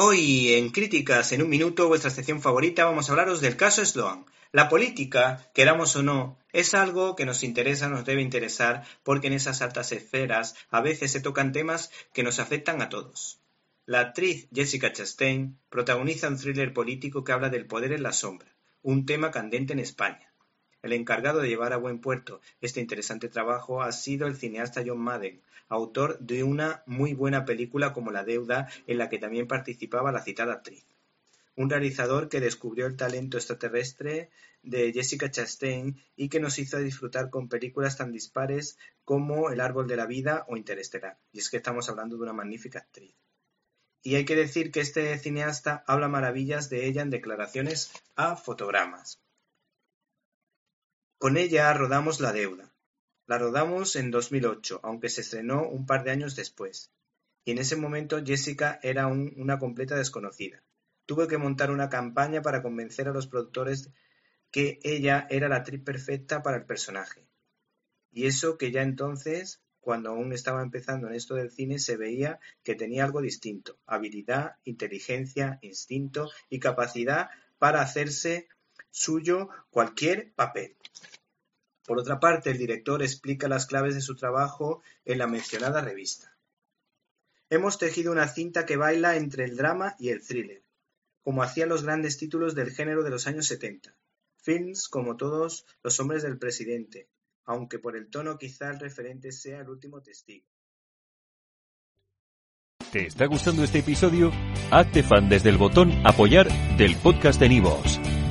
Hoy en Críticas en un minuto, vuestra sección favorita, vamos a hablaros del caso Sloan. La política, queramos o no, es algo que nos interesa, nos debe interesar, porque en esas altas esferas a veces se tocan temas que nos afectan a todos. La actriz Jessica Chastain protagoniza un thriller político que habla del poder en la sombra, un tema candente en España. El encargado de llevar a buen puerto este interesante trabajo ha sido el cineasta John Madden, autor de una muy buena película como La deuda, en la que también participaba la citada actriz. Un realizador que descubrió el talento extraterrestre de Jessica Chastain y que nos hizo disfrutar con películas tan dispares como El árbol de la vida o Interestelar. Y es que estamos hablando de una magnífica actriz. Y hay que decir que este cineasta habla maravillas de ella en declaraciones a fotogramas. Con ella rodamos La deuda. La rodamos en 2008, aunque se estrenó un par de años después. Y en ese momento Jessica era una completa desconocida. Tuve que montar una campaña para convencer a los productores que ella era la actriz perfecta para el personaje. Y eso que ya entonces, cuando aún estaba empezando en esto del cine, se veía que tenía algo distinto, habilidad, inteligencia, instinto y capacidad para hacerse suyo cualquier papel. Por otra parte, el director explica las claves de su trabajo en la mencionada revista. Hemos tejido una cinta que baila entre el drama y el thriller, como hacían los grandes títulos del género de los años 70. Films como todos Los hombres del presidente, aunque por el tono quizá el referente sea el último testigo. ¿Te está gustando este episodio? Hazte fan desde el botón apoyar del podcast de Nivos.